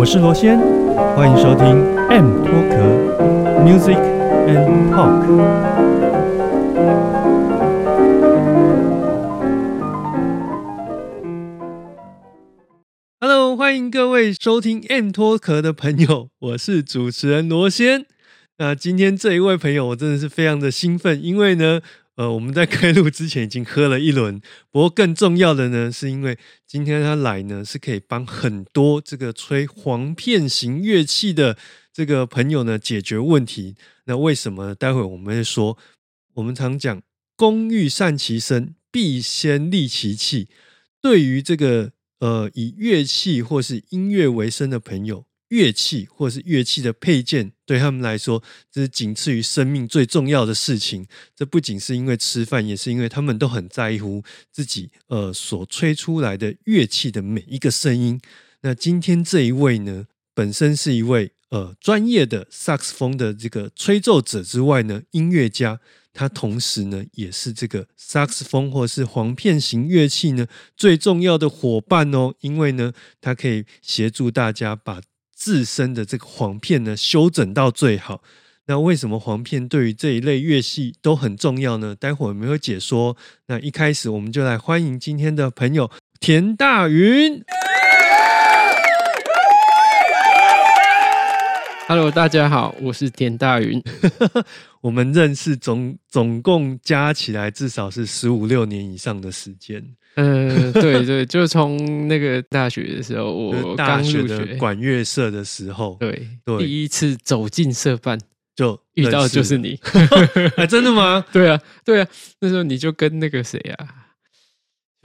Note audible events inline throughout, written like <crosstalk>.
我是罗先，欢迎收听 M 脱壳 Music and Talk。Hello，欢迎各位收听 M 脱壳的朋友，我是主持人罗先。那今天这一位朋友，我真的是非常的兴奋，因为呢。呃，我们在开录之前已经喝了一轮，不过更重要的呢，是因为今天他来呢，是可以帮很多这个吹簧片型乐器的这个朋友呢解决问题。那为什么？待会我们会说，我们常讲“工欲善其身，必先利其器”。对于这个呃以乐器或是音乐为生的朋友。乐器或是乐器的配件，对他们来说，这是仅次于生命最重要的事情。这不仅是因为吃饭，也是因为他们都很在乎自己呃所吹出来的乐器的每一个声音。那今天这一位呢，本身是一位呃专业的萨克斯风的这个吹奏者之外呢，音乐家，他同时呢也是这个萨克斯风或是簧片型乐器呢最重要的伙伴哦，因为呢，他可以协助大家把。自身的这个簧片呢，修整到最好。那为什么簧片对于这一类乐器都很重要呢？待会儿我们会解说。那一开始我们就来欢迎今天的朋友田大云。Hello，大家好，我是田大云。<laughs> 我们认识总总共加起来至少是十五六年以上的时间。嗯，对对，就从那个大学的时候，我刚入学管乐社的时候，对对，第一次走进社办就遇到就是你，啊，<laughs> 真的吗？<laughs> 对啊，对啊，那时候你就跟那个谁啊，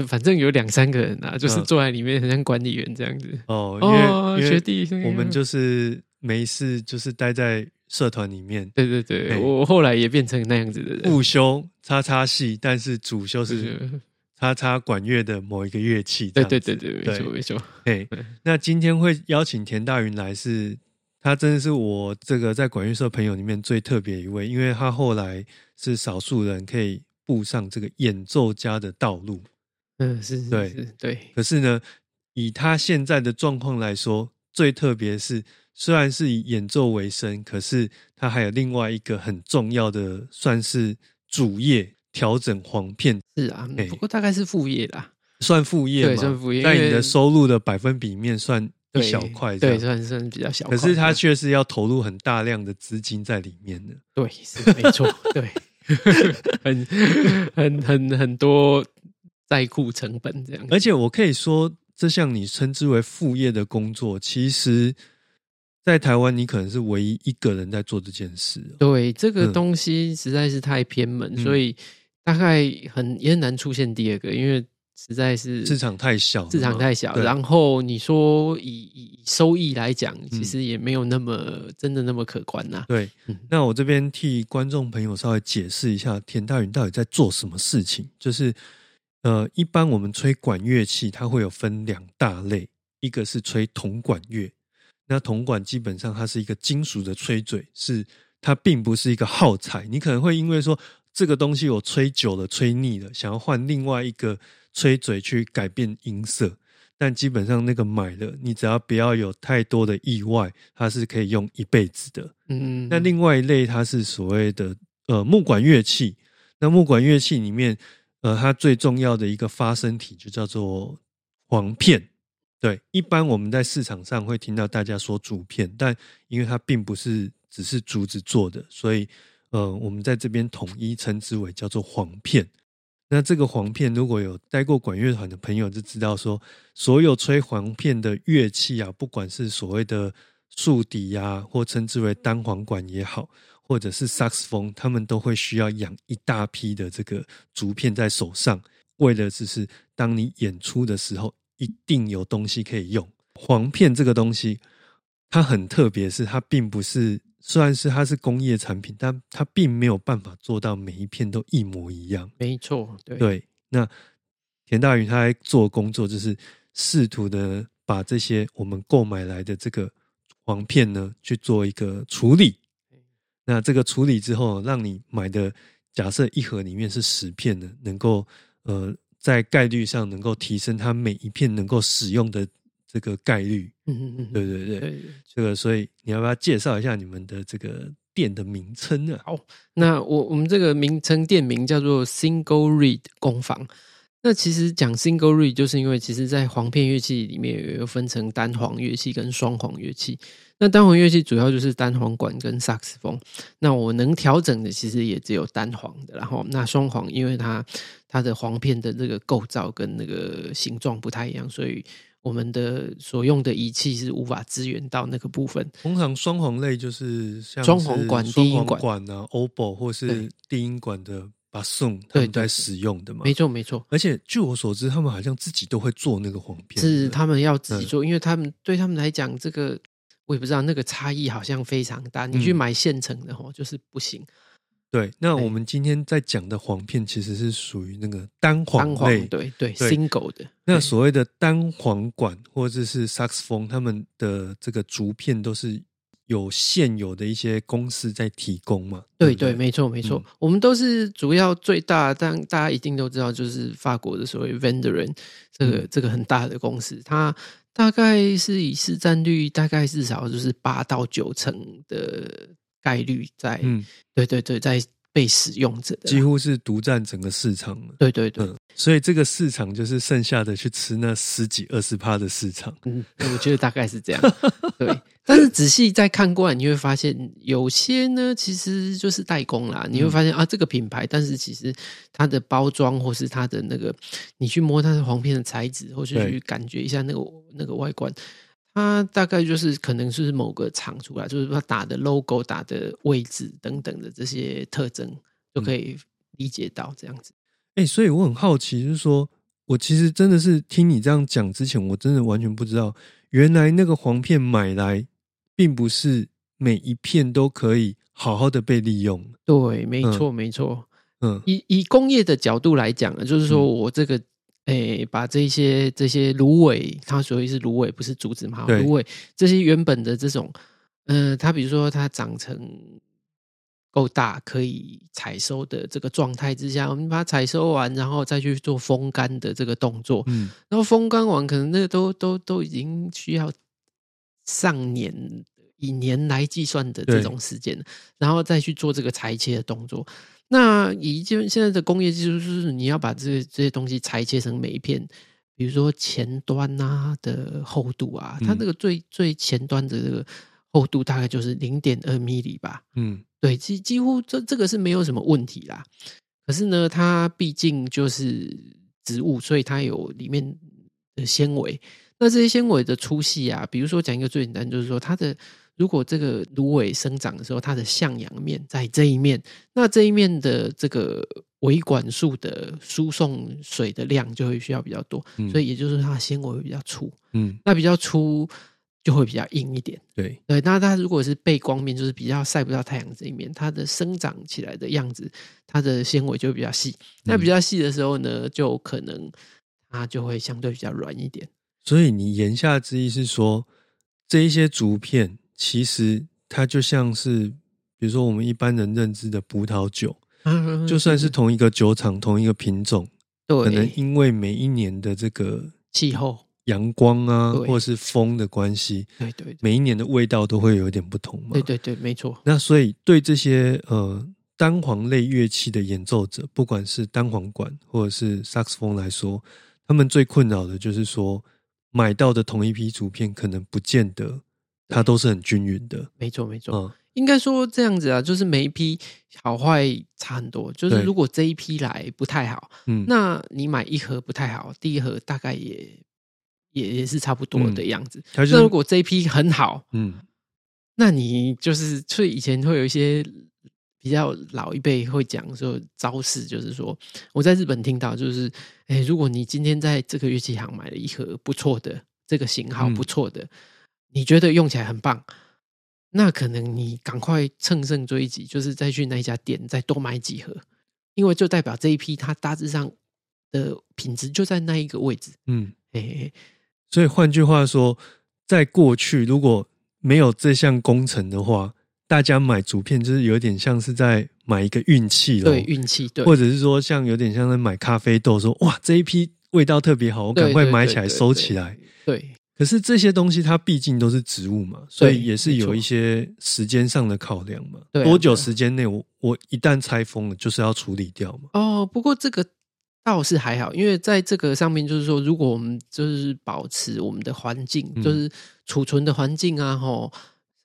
反正有两三个人啊，就是坐在里面，很像管理员这样子。哦，因为学弟，我们就是没事，就是待在社团里面。对对对，我后来也变成那样子的人，不修叉叉系，但是主修是。<laughs> 插插管乐的某一个乐器，对对对对，没错没错。哎，<laughs> 那今天会邀请田大云来，是他真的是我这个在管乐社朋友里面最特别一位，因为他后来是少数人可以步上这个演奏家的道路。嗯，是，对对。可是呢，以他现在的状况来说，最特别是虽然是以演奏为生，可是他还有另外一个很重要的，算是主业。调整黄片是啊，不过大概是副业啦，算副业对，算副业，在你的收入的百分比面算一小块，对，算算比较小。可是它却是要投入很大量的资金在里面的，对，是没错，<laughs> 对，很很很很多在库成本这样。而且我可以说，这项你称之为副业的工作，其实。在台湾，你可能是唯一一个人在做这件事。对，这个东西实在是太偏门，所以大概很也很难出现第二个，因为实在是市场太小，市场太小。然后你说以以收益来讲，其实也没有那么真的那么可观呐。对，那我这边替观众朋友稍微解释一下，田大云到底在做什么事情。就是呃，一般我们吹管乐器，它会有分两大类，一个是吹铜管乐。那铜管基本上它是一个金属的吹嘴，是它并不是一个耗材。你可能会因为说这个东西我吹久了吹腻了，想要换另外一个吹嘴去改变音色，但基本上那个买了，你只要不要有太多的意外，它是可以用一辈子的。嗯，那另外一类它是所谓的呃木管乐器，那木管乐器里面呃它最重要的一个发声体就叫做簧片。对，一般我们在市场上会听到大家说竹片，但因为它并不是只是竹子做的，所以呃，我们在这边统一称之为叫做簧片。那这个簧片，如果有待过管乐团的朋友就知道，说所有吹簧片的乐器啊，不管是所谓的竖笛呀，或称之为单簧管也好，或者是萨克斯风，他们都会需要养一大批的这个竹片在手上，为了只是当你演出的时候。一定有东西可以用簧片这个东西，它很特别，是它并不是，虽然是它是工业产品，但它并没有办法做到每一片都一模一样。没错，对对，那田大宇他在做工作，就是试图的把这些我们购买来的这个黄片呢去做一个处理。那这个处理之后，让你买的假设一盒里面是十片的，能够呃在概率上能够提升它每一片能够使用的这个概率。嗯嗯嗯，对对对，对。这个所以你要不要介绍一下你们的这个店的名称呢？好，那我我们这个名称店名叫做 Single Reed 工坊。那其实讲 Single Reed 就是因为其实在簧片乐器里面有分成单簧乐器跟双簧乐器。那单簧乐器主要就是单簧管跟萨克斯风。那我能调整的其实也只有单簧的，然后那双簧因为它它的簧片的这个构造跟那个形状不太一样，所以我们的所用的仪器是无法支援到那个部分。通常双簧类就是像双簧管、低音管啊、oboe 或是低音管的把送他们在使用的嘛。没错没错。而且据我所知，他们好像自己都会做那个簧片，是他们要自己做，因为他们对他们来讲这个。我也不知道那个差异好像非常大，你去买现成的哦，就是不行。对，那我们今天在讲的簧片其实是属于那个单簧类，对对，single 的。那所谓的单簧管或者是萨克斯风，他们的这个竹片都是有现有的一些公司在提供嘛？对对，没错没错，我们都是主要最大，但大家一定都知道，就是法国的所谓 Venderin 这个这个很大的公司，它。大概是以市占率，大概至少就是八到九成的概率在，嗯对对对，在被使用者，几乎是独占整个市场了。对对对，所以这个市场就是剩下的去吃那十几二十趴的市场。嗯，我觉得大概是这样。<laughs> 对。但是仔细再看过来，你会发现有些呢，其实就是代工啦。你会发现啊，这个品牌，但是其实它的包装或是它的那个，你去摸它的黄片的材质，或是去感觉一下那个那个外观，它大概就是可能是某个厂出来，就是它打的 logo、打的位置等等的这些特征，就可以理解到这样子。哎，所以我很好奇，就是说我其实真的是听你这样讲之前，我真的完全不知道，原来那个黄片买来。并不是每一片都可以好好的被利用。对，没错，没错。嗯，以以工业的角度来讲啊，就是说我这个，诶，把这些这些芦苇，它所谓是芦苇，不是竹子嘛？芦苇这些原本的这种，嗯，它比如说它长成够大，可以采收的这个状态之下，我们把它采收完，然后再去做风干的这个动作。嗯，然后风干完，可能那个都都都已经需要。上年以年来计算的这种时间，然后再去做这个裁切的动作。那以就现在的工业技术，就是你要把这这些东西裁切成每一片，比如说前端啊的厚度啊，它这个最最前端的这个厚度大概就是零点二米里吧。嗯，对，几几乎这这个是没有什么问题啦。可是呢，它毕竟就是植物，所以它有里面的纤维。那这些纤维的粗细啊，比如说讲一个最简单，就是说它的如果这个芦苇生长的时候，它的向阳面在这一面，那这一面的这个维管束的输送水的量就会需要比较多，所以也就是它的纤维会比较粗，嗯，那比较粗就会比较硬一点，对对。那它如果是背光面，就是比较晒不到太阳这一面，它的生长起来的样子，它的纤维就比较细。那比较细的时候呢，就可能它就会相对比较软一点。所以你言下之意是说，这一些竹片其实它就像是，比如说我们一般人认知的葡萄酒，就算是同一个酒厂、同一个品种，对可能因为每一年的这个气候、阳光啊，或是风的关系，对对，每一年的味道都会有一点不同嘛。对对对，没错。那所以对这些呃单簧类乐器的演奏者，不管是单簧管或者是萨克斯风来说，他们最困扰的就是说。买到的同一批竹片，可能不见得它都是很均匀的。没错，没错。嗯，应该说这样子啊，就是每一批好坏差很多。就是如果这一批来不太好，嗯，那你买一盒不太好，第一盒大概也也也是差不多的样子。那如果这一批很好，嗯，那你就是所以以前会有一些。比较老一辈会讲说招式，就是说我在日本听到，就是哎，如果你今天在这个乐器行买了一盒不错的这个型号不错的，你觉得用起来很棒，那可能你赶快乘胜追击，就是再去那家店再多买几盒，因为就代表这一批它大致上的品质就在那一个位置。嗯，哎，所以换句话说，在过去如果没有这项工程的话，大家买竹片就是有点像是在买一个运气了，对运气，对，或者是说像有点像在买咖啡豆，说哇这一批味道特别好，我赶快买起来收起来，对。可是这些东西它毕竟都是植物嘛，所以也是有一些时间上的考量嘛。多久时间内，我我一旦拆封了，就是要处理掉嘛。哦，不过这个倒是还好，因为在这个上面，就是说，如果我们就是保持我们的环境，就是储存的环境啊，吼。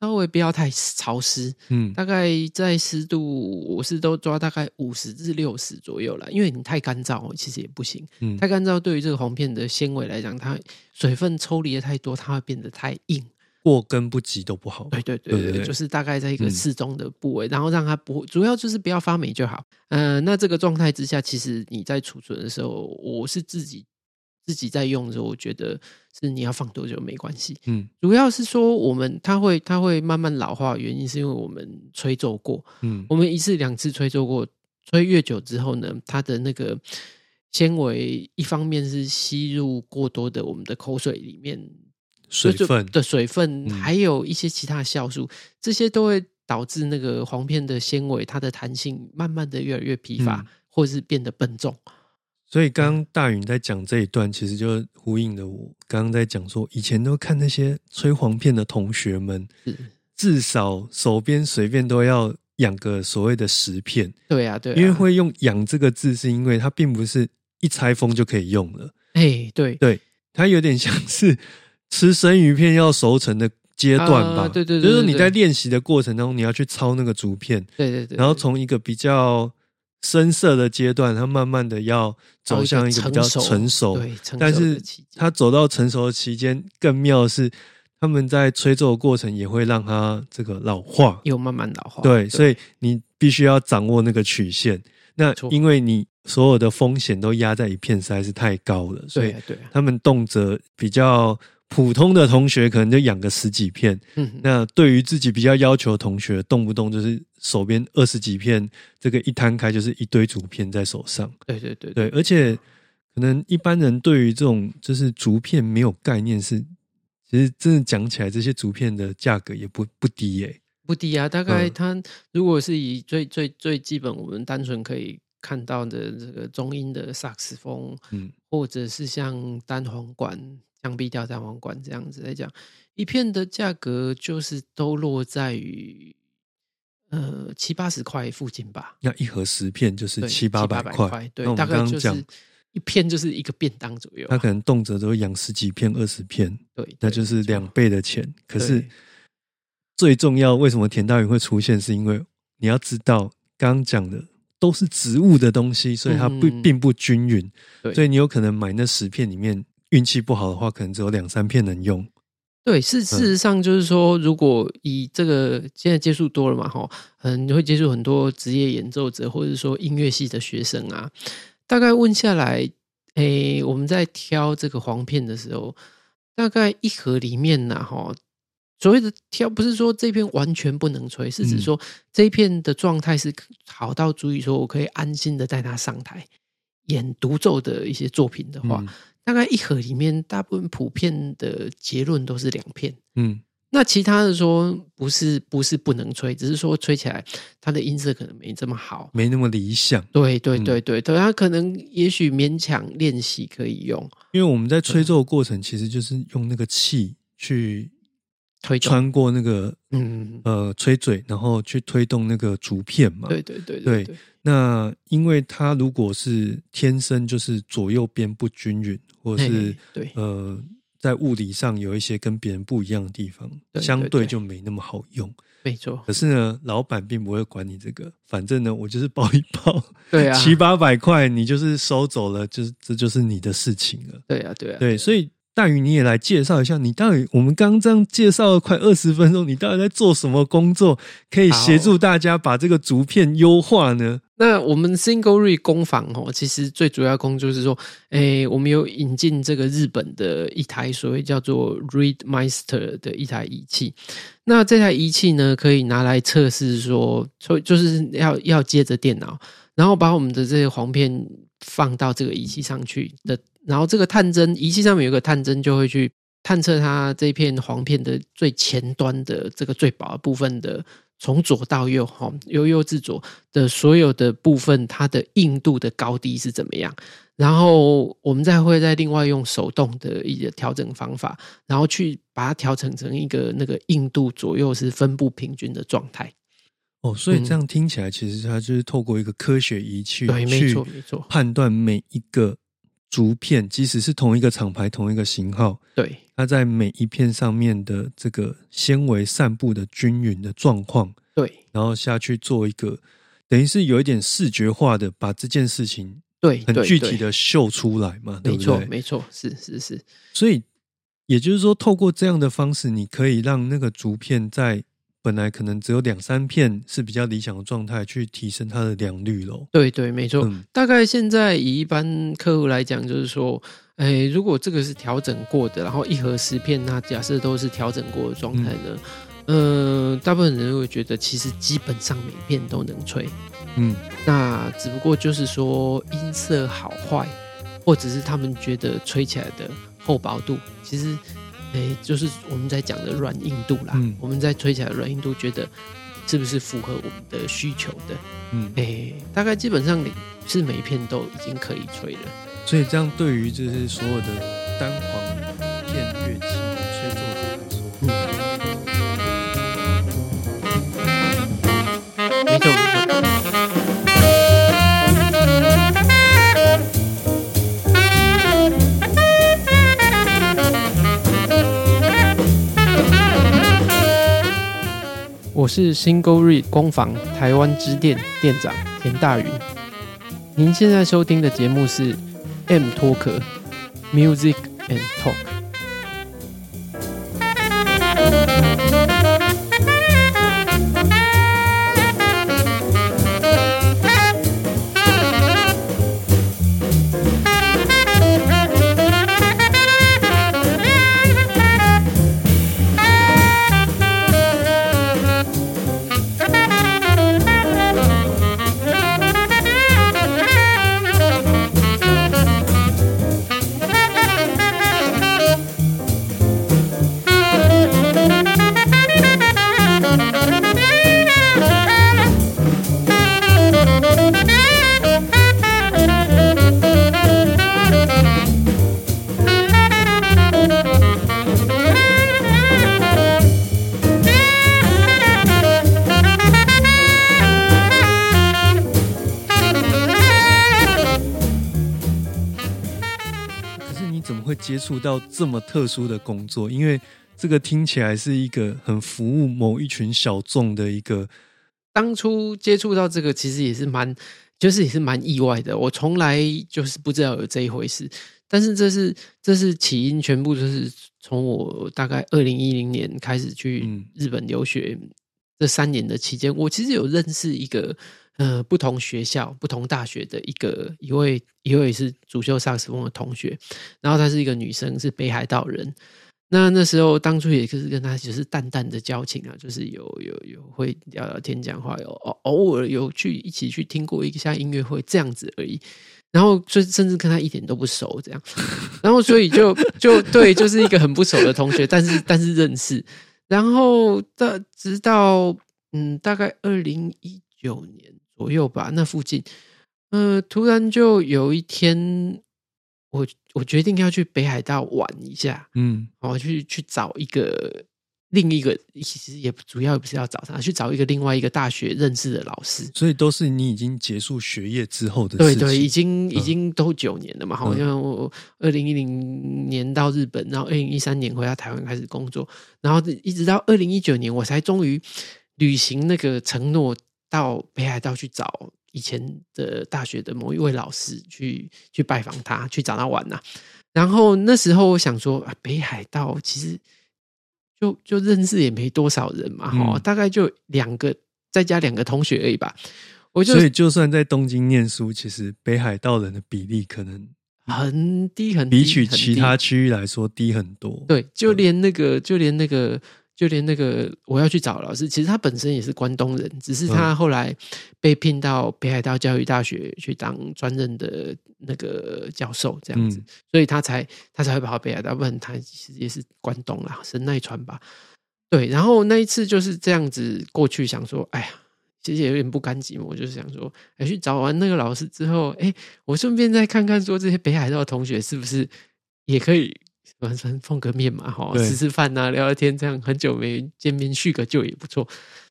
稍微不要太潮湿，嗯，大概在湿度我是都抓大概五十至六十左右了，因为你太干燥其实也不行，嗯，太干燥对于这个红片的纤维来讲，它水分抽离的太多，它会变得太硬，过根不及都不好。对对对对，就是大概在一个适中的部位，然后让它不主要就是不要发霉就好。嗯，那这个状态之下，其实你在储存的时候，我是自己。自己在用的时候，我觉得是你要放多久没关系。嗯，主要是说我们它会它会慢慢老化，原因是因为我们吹奏过。嗯，我们一次两次吹奏过，吹越久之后呢，它的那个纤维一方面是吸入过多的我们的口水里面水分的水分，还有一些其他酵素，这些都会导致那个黄片的纤维它的弹性慢慢的越来越疲乏，或是变得笨重。所以刚刚大允在讲这一段，其实就呼应了我刚刚在讲说，以前都看那些吹黄片的同学们，至少手边随便都要养个所谓的十片。对啊，对，因为会用“养”这个字，是因为它并不是一拆封就可以用了。哎，对，对，它有点像是吃生鱼片要熟成的阶段吧？对对，就是你在练习的过程当中，你要去抄那个竹片。对对对，然后从一个比较。深色的阶段，他慢慢的要走向一个比较成熟，对，但是他走到成熟的期间，更妙的是他们在吹奏的过程也会让他这个老化，又慢慢老化。对，所以你必须要掌握那个曲线。那因为你所有的风险都压在一片，实在是太高了，所以他们动辄比较。普通的同学可能就养个十几片，嗯，那对于自己比较要求的同学，动不动就是手边二十几片，这个一摊开就是一堆竹片在手上。对对对对，而且可能一般人对于这种就是竹片没有概念，是其实真的讲起来，这些竹片的价格也不不低耶，不低啊。大概它如果是以最最最基本，我们单纯可以看到的这个中音的萨克斯风，嗯，或者是像单簧管。降 B 调单簧管这样子来讲，一片的价格就是都落在于呃七八十块附近吧。那一盒十片就是七八百块，对，大概就是一片就是一个便当左右。他可能动辄都养十几片、二十片，对，那就是两倍的钱。可是最重要，为什么田大云会出现？是因为你要知道，刚刚讲的都是植物的东西，所以它不并不均匀，所以你有可能买那十片里面。运气不好的话，可能只有两三片能用。对，是事实上就是说，如果以这个现在接触多了嘛，哈，嗯，你会接触很多职业演奏者，或者说音乐系的学生啊。大概问下来，诶，我们在挑这个黄片的时候，大概一盒里面呢，哈，所谓的挑不是说这片完全不能吹，是指说这一片的状态是好到足以说我可以安心的带它上台演独奏的一些作品的话。大概一盒里面，大部分普遍的结论都是两片。嗯，那其他的说不是不是不能吹，只是说吹起来它的音色可能没这么好，没那么理想。对对对对对，它可能也许勉强练习可以用。因为我们在吹奏的过程，其实就是用那个气去推穿过那个嗯呃吹嘴，然后去推动那个竹片嘛。对对对对。那因为它如果是天生就是左右边不均匀。或是对呃，在物理上有一些跟别人不一样的地方，相对就没那么好用。没错。可是呢，老板并不会管你这个，反正呢，我就是包一包，对啊，<laughs> 七八百块，你就是收走了，就是这就是你的事情了。对啊，对啊，对。所以大宇，你也来介绍一下，你到底我们刚刚这样介绍了快二十分钟，你到底在做什么工作，可以协助大家把这个竹片优化呢？那我们 Single Re 工坊哦，其实最主要工作是说，诶，我们有引进这个日本的一台所谓叫做 Read Master 的一台仪器。那这台仪器呢，可以拿来测试说，所以就是要要接着电脑，然后把我们的这些黄片放到这个仪器上去的，然后这个探针仪器上面有个探针，就会去探测它这片黄片的最前端的这个最薄部分的。从左到右，哈，由右至左的所有的部分，它的硬度的高低是怎么样？然后我们再会再另外用手动的一个调整方法，然后去把它调整成一个那个硬度左右是分布平均的状态。哦，所以这样听起来，其实它就是透过一个科学仪器，对，没错，没错，判断每一个竹片，即使是同一个厂牌、同一个型号，对。它在每一片上面的这个纤维散布的均匀的状况，对，然后下去做一个，等于是有一点视觉化的把这件事情，对，很具体的秀出来嘛，没错，没错，是是是，所以也就是说，透过这样的方式，你可以让那个竹片在。本来可能只有两三片是比较理想的状态，去提升它的良率喽。对对，没错。大概现在以一般客户来讲，就是说，哎，如果这个是调整过的，然后一盒十片，那假设都是调整过的状态呢，嗯，大部分人会觉得其实基本上每片都能吹。嗯，那只不过就是说音色好坏，或者是他们觉得吹起来的厚薄度，其实。哎，就是我们在讲的软硬度啦。嗯，我们在吹起来软硬度，觉得是不是符合我们的需求的？嗯，哎，大概基本上你是每一片都已经可以吹了。所以这样对于就是所有的单簧片乐器我是 Single Read 工坊台湾支店店长田大云。您现在收听的节目是 M Talk Music and Talk。触到这么特殊的工作，因为这个听起来是一个很服务某一群小众的一个。当初接触到这个，其实也是蛮，就是也是蛮意外的。我从来就是不知道有这一回事，但是这是这是起因，全部就是从我大概二零一零年开始去日本留学这三年的期间，我其实有认识一个。呃，不同学校、不同大学的一个一位一位是主修萨克斯风的同学，然后她是一个女生，是北海道人。那那时候当初也就是跟她只是淡淡的交情啊，就是有有有会聊聊天、讲话，有偶偶尔有去一起去听过一下音乐会这样子而已。然后就甚至跟她一点都不熟，这样。然后所以就就对，就是一个很不熟的同学，但是但是认识。然后到直到嗯，大概二零一九年。左右吧，那附近，嗯，突然就有一天，我我决定要去北海道玩一下，嗯，我去去找一个另一个，其实也主要不是要找他，去找一个另外一个大学认识的老师，所以都是你已经结束学业之后的，对对，已经已经都九年了嘛，好像我二零一零年到日本，然后二零一三年回到台湾开始工作，然后一直到二零一九年，我才终于履行那个承诺。到北海道去找以前的大学的某一位老师去去拜访他，去找他玩呐。然后那时候我想说，啊北海道其实就就认识也没多少人嘛，哈，大概就两个再加两个同学而已吧。我就所以就算在东京念书，其实北海道人的比例可能很低很低，比起其他区域来说低很多。对，就连那个，就连那个。就连那个我要去找老师，其实他本身也是关东人，只是他后来被聘到北海道教育大学去当专任的那个教授，这样子，所以他才他才会跑北海道，不然他其实也是关东啦，神奈川吧。对，然后那一次就是这样子过去，想说，哎呀，其实也有点不甘寂寞，就是想说，哎，去找完那个老师之后，哎，我顺便再看看，说这些北海道的同学是不是也可以。晚上碰个面嘛，哈，吃吃饭呐，聊聊天，这样很久没见面，叙个旧也不错。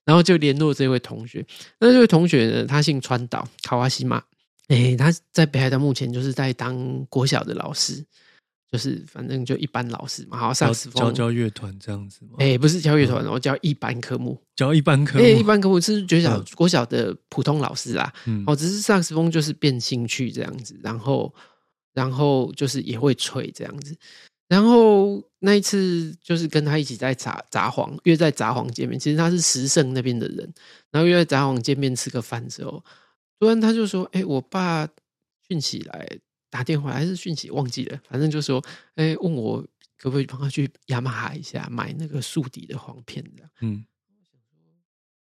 然后就联络这位同学。那这位同学呢，他姓川岛，卡瓦西马。哎，他在北海道目前就是在当国小的老师，就是反正就一般老师嘛，好上教教乐团这样子吗？哎，不是教乐团，我教一般科目，教一般科目。哎，一般科目是国小国小的普通老师啦。哦，只是萨克斯风就是变兴趣这样子，然后然后就是也会吹这样子。然后那一次就是跟他一起在札札幌约在札幌见面，其实他是石胜那边的人，然后约在札幌见面吃个饭之后，突然他就说：“哎，我爸讯起来打电话还是讯息忘记了，反正就说，哎，问我可不可以帮他去雅马哈一下买那个竖底的簧片的。”嗯，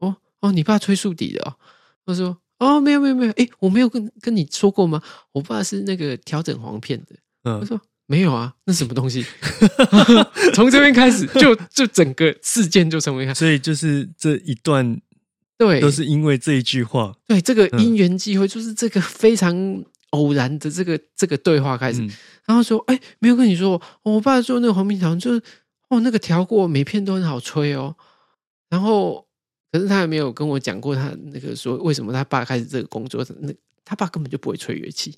哦哦，你爸吹竖底的哦？他说：“哦，没有没有没有，哎，我没有跟跟你说过吗？我爸是那个调整簧片的。”嗯，他说。没有啊，那什么东西？<laughs> 从这边开始，就就整个事件就成为，所以就是这一段，对，都是因为这一句话，对，这个因缘际会，就是这个非常偶然的这个这个对话开始。然后说，哎，没有跟你说，我爸做那个黄明条，就是哦，那个调过每片都很好吹哦。然后，可是他也没有跟我讲过，他那个说为什么他爸开始这个工作，那他爸根本就不会吹乐器。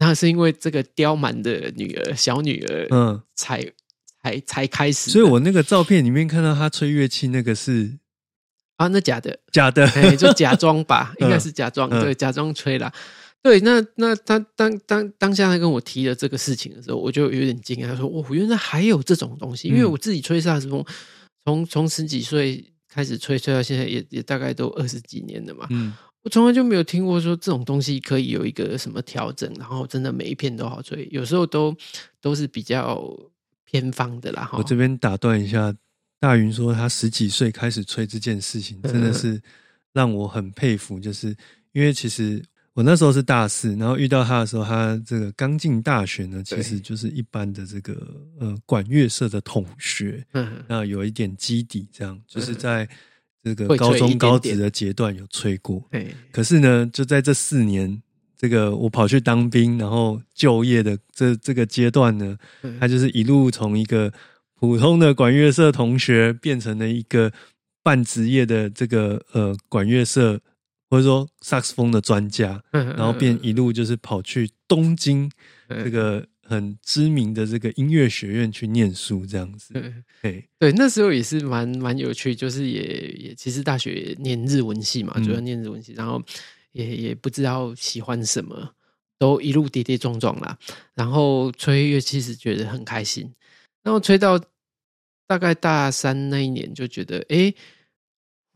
那是因为这个刁蛮的女儿，小女儿，嗯，才才才开始。所以我那个照片里面看到他吹乐器，那个是啊，那假的，假的，就假装吧，<laughs> 应该是假装，对，假装吹啦。对，那那他当当当下他跟我提了这个事情的时候，我就有点惊讶，他说：“哦，原来还有这种东西。”因为我自己吹萨克斯风，从从十几岁开始吹，吹到现在也也大概都二十几年了嘛。嗯。我从来就没有听过说这种东西可以有一个什么调整，然后真的每一片都好吹，有时候都都是比较偏方的啦。我这边打断一下，大云说他十几岁开始吹这件事情，真的是让我很佩服。就是因为其实我那时候是大四，然后遇到他的时候，他这个刚进大学呢，其实就是一般的这个呃管乐社的同学，嗯，那有一点基底，这样就是在。这个高中高职的阶段有吹过，可是呢，就在这四年，这个我跑去当兵，然后就业的这这个阶段呢，他就是一路从一个普通的管乐社同学，变成了一个半职业的这个呃管乐社或者说萨克斯风的专家，然后便一路就是跑去东京这个。很知名的这个音乐学院去念书，这样子，对。对，那时候也是蛮蛮有趣，就是也也其实大学念日文系嘛，主要念日文系，然后也也不知道喜欢什么，都一路跌跌撞撞啦。然后吹乐器是觉得很开心，然后吹到大概大三那一年，就觉得哎，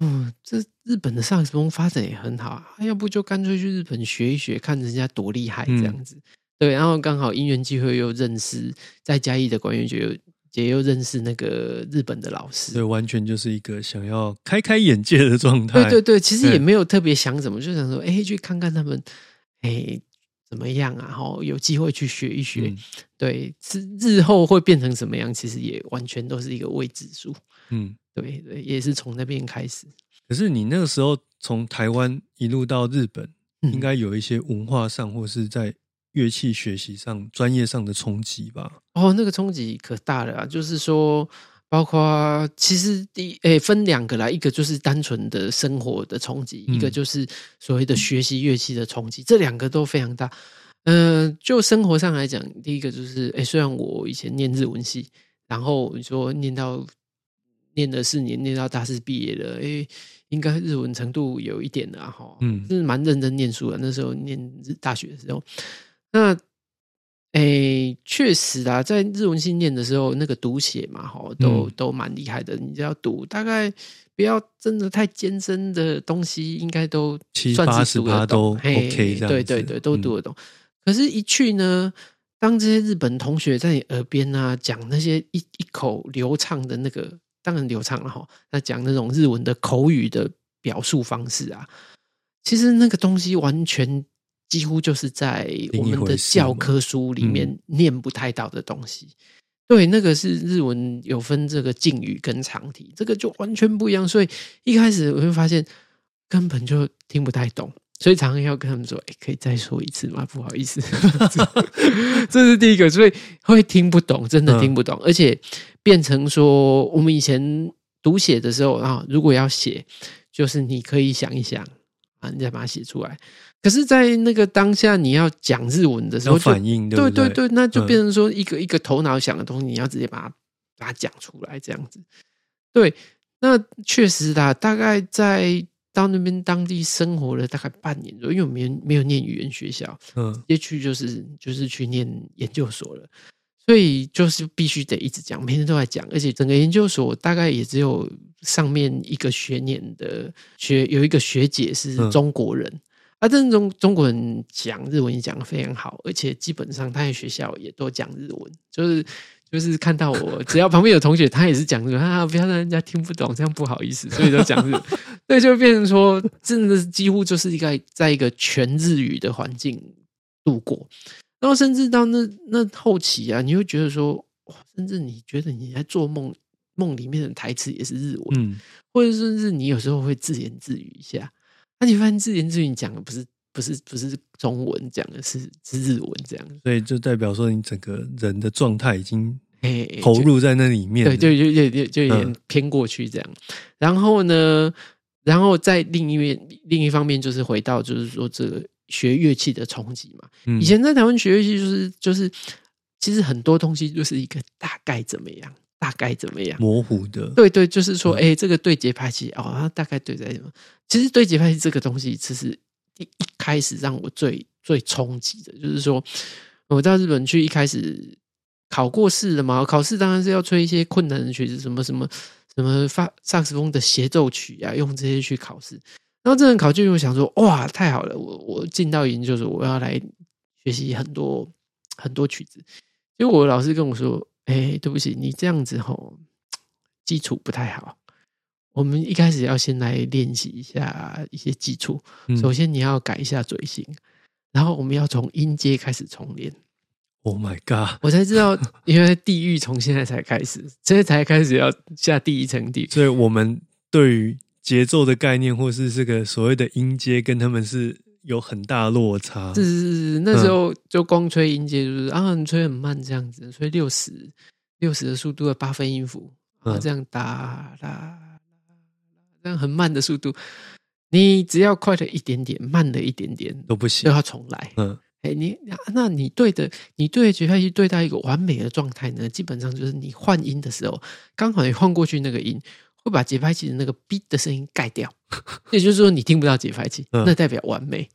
嗯，这日本的萨克斯风发展也很好啊，要不就干脆去日本学一学，看人家多厉害这样子。对，然后刚好因缘机会又认识在嘉义的管乐节，也又认识那个日本的老师，对，完全就是一个想要开开眼界的状态。对对对，其实也没有特别想什么，就想说，哎，去看看他们，哎，怎么样啊？哈，有机会去学一学，对，是日后会变成什么样，其实也完全都是一个未知数。嗯，对对，也是从那边开始。可是你那个时候从台湾一路到日本，应该有一些文化上或是在。乐器学习上、专业上的冲击吧。哦，那个冲击可大了啊！就是说，包括其实第诶分两个啦，一个就是单纯的生活的冲击，一个就是所谓的学习乐器的冲击。这两个都非常大。嗯，就生活上来讲，第一个就是诶，虽然我以前念日文系，然后你说念到念了四年，念到大四毕业了，诶，应该日文程度有一点的哈，嗯，是蛮认真念书的。那时候念大学的时候。那，诶，确实啊，在日文系念的时候，那个读写嘛，哈，都都蛮厉害的。你只要读，大概不要真的太艰深的东西，应该都七八十八都 OK，对对对，都读得懂。可是，一去呢，当这些日本同学在你耳边啊讲那些一一口流畅的那个，当然流畅了哈，那讲那种日文的口语的表述方式啊，其实那个东西完全。几乎就是在我们的教科书里面念不太到的东西。对，那个是日文有分这个敬语跟长体，这个就完全不一样。所以一开始我会发现根本就听不太懂，所以常常要跟他们说：“哎，可以再说一次吗？不好意思。<laughs> ”这是第一个，所以会听不懂，真的听不懂，而且变成说我们以前读写的时候啊，如果要写，就是你可以想一想啊，你再把它写出来。可是，在那个当下，你要讲日文的时候，反应对对对，那就变成说一个一个头脑想的东西，你要直接把它把它讲出来，这样子。对，那确实啦，大概在到那边当地生活了大概半年左右，因为我们没有念语言学校，嗯，直接去就是就是去念研究所了，所以就是必须得一直讲，每天都在讲，而且整个研究所大概也只有上面一个学年的学有一个学姐是中国人。啊，这种中国人讲日文也讲的非常好，而且基本上他在学校也都讲日文，就是就是看到我，只要旁边有同学，他也是讲日文啊，不要让人家听不懂，这样不好意思，所以都讲日。对，就变成说，真的是几乎就是一个在一个全日语的环境度过，然后甚至到那那后期啊，你会觉得说，哇，甚至你觉得你在做梦，梦里面的台词也是日文，嗯，或者甚至你有时候会自言自语一下。那你发现自言自语讲的不是不是不是中文，讲的是是日文这样，所以就代表说你整个人的状态已经投入在那里面，对，就就就就就有点偏过去这样。然后呢，然后在另一面另一方面，就是回到就是说这个学乐器的冲击嘛。以前在台湾学乐器，就是就是其实很多东西就是一个大概怎么样。大概怎么样？模糊的，对对，就是说，哎，这个对节拍器哦，它大概对在什么？其实对节拍器这个东西，其实一一开始让我最最冲击的，就是说，我到日本去一开始考过试了嘛，考试当然是要吹一些困难的曲子，什么什么什么发萨克斯风的协奏曲啊，用这些去考试。然后这人考就我想说，哇，太好了，我我进到研究所，我要来学习很多很多曲子。结果我老师跟我说。哎，对不起，你这样子吼，基础不太好。我们一开始要先来练习一下一些基础。首先你要改一下嘴型，然后我们要从音阶开始重练。Oh my god！我才知道，因为地狱从现在才开始，现在才开始要下第一层地。所以我们对于节奏的概念，或是这个所谓的音阶，跟他们是。有很大落差，是是是，那时候就光吹音阶就是啊，你吹很慢这样子，吹六十六十的速度的八分音符啊，这样哒哒，这样很慢的速度，你只要快了一点点，慢了一点点都不行，都要重来。嗯，哎，你那你对的，你对节拍器对到一个完美的状态呢，基本上就是你换音的时候，刚好你换过去那个音。会把节拍器的那个 B 的声音盖掉，也就是说你听不到节拍器，那代表完美。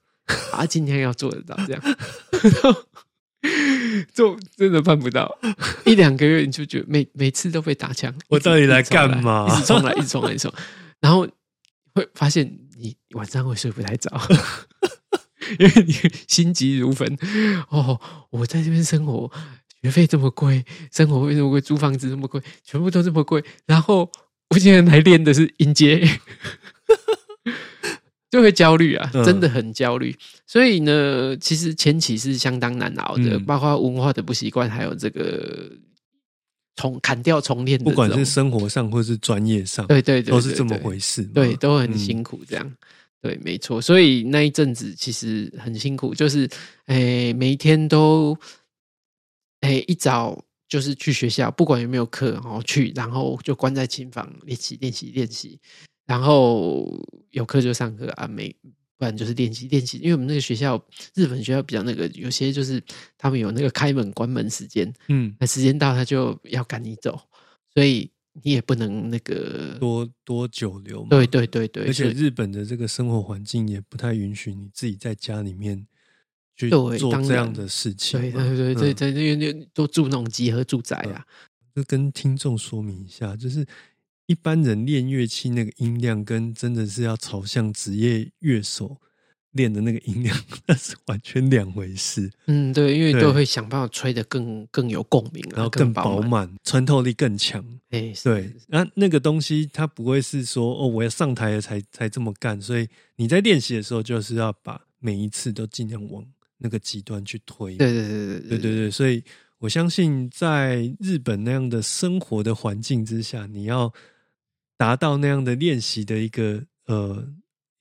啊，今天要做得到这样，做真的办不到，一两个月你就觉得每每次都被打枪。我到底来干嘛？一直重来，一直重来，一直重，然后会发现你晚上会睡不太着，因为你心急如焚。哦，我在这边生活，学费这么贵，生活费这么贵，租房子这么贵，全部都这么贵，然后。我现在还练的是音阶，<laughs> 就会焦虑啊，真的很焦虑。所以呢，其实前期是相当难熬的，包括文化的不习惯，还有这个重砍掉重练。不管是生活上或是专业上，对对对，都是这么回事。对，都很辛苦，这样对，没错。所以那一阵子其实很辛苦，就是诶，每一天都诶一早。就是去学校，不管有没有课，然后去，然后就关在琴房练习练习练习，然后有课就上课啊，没不然就是练习练习。因为我们那个学校，日本学校比较那个，有些就是他们有那个开门关门时间，嗯，那时间到他就要赶你走，所以你也不能那个多多久留。对对对对，而且日本的这个生活环境也不太允许你自己在家里面。去做这样的事情。对对对对对，因为都住那种集合住宅啊。就跟听众说明一下，就是一般人练乐器那个音量，跟真的是要朝向职业乐手。练的那个音量 <laughs> 那是完全两回事。嗯，对，因为都会想办法吹得更更有共鸣，然后更饱满，穿透力更强。哎，对，那那个东西它不会是说哦，我要上台了才才这么干。所以你在练习的时候，就是要把每一次都尽量往那个极端去推。对对对对对对对。所以我相信，在日本那样的生活的环境之下，你要达到那样的练习的一个呃。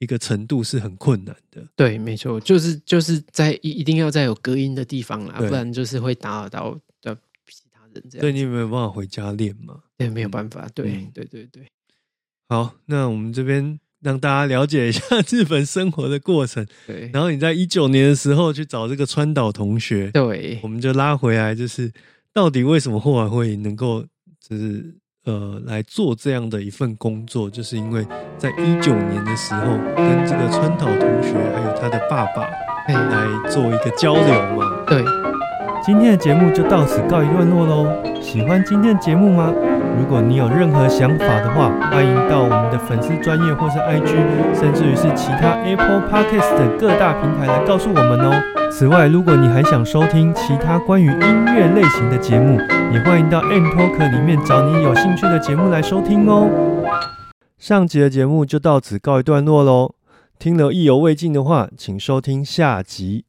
一个程度是很困难的，对，没错，就是就是在一一定要在有隔音的地方啦，不然就是会打扰到的其他人。这样，对你有没有办法回家练嘛？对，没有办法。对，对，对，对。好，那我们这边让大家了解一下 <laughs> 日本生活的过程。对，然后你在一九年的时候去找这个川岛同学，对，我们就拉回来，就是到底为什么后来会能够就是。呃，来做这样的一份工作，就是因为在一九年的时候，跟这个川岛同学还有他的爸爸来做一个交流嘛。对，今天的节目就到此告一段落喽。喜欢今天的节目吗？如果你有任何想法的话，欢迎到我们的粉丝专业或是 IG，甚至于是其他 Apple Podcast 等各大平台来告诉我们哦。此外，如果你还想收听其他关于音乐类型的节目，也欢迎到 M Talk 里面找你有兴趣的节目来收听哦。上集的节目就到此告一段落喽。听了意犹未尽的话，请收听下集。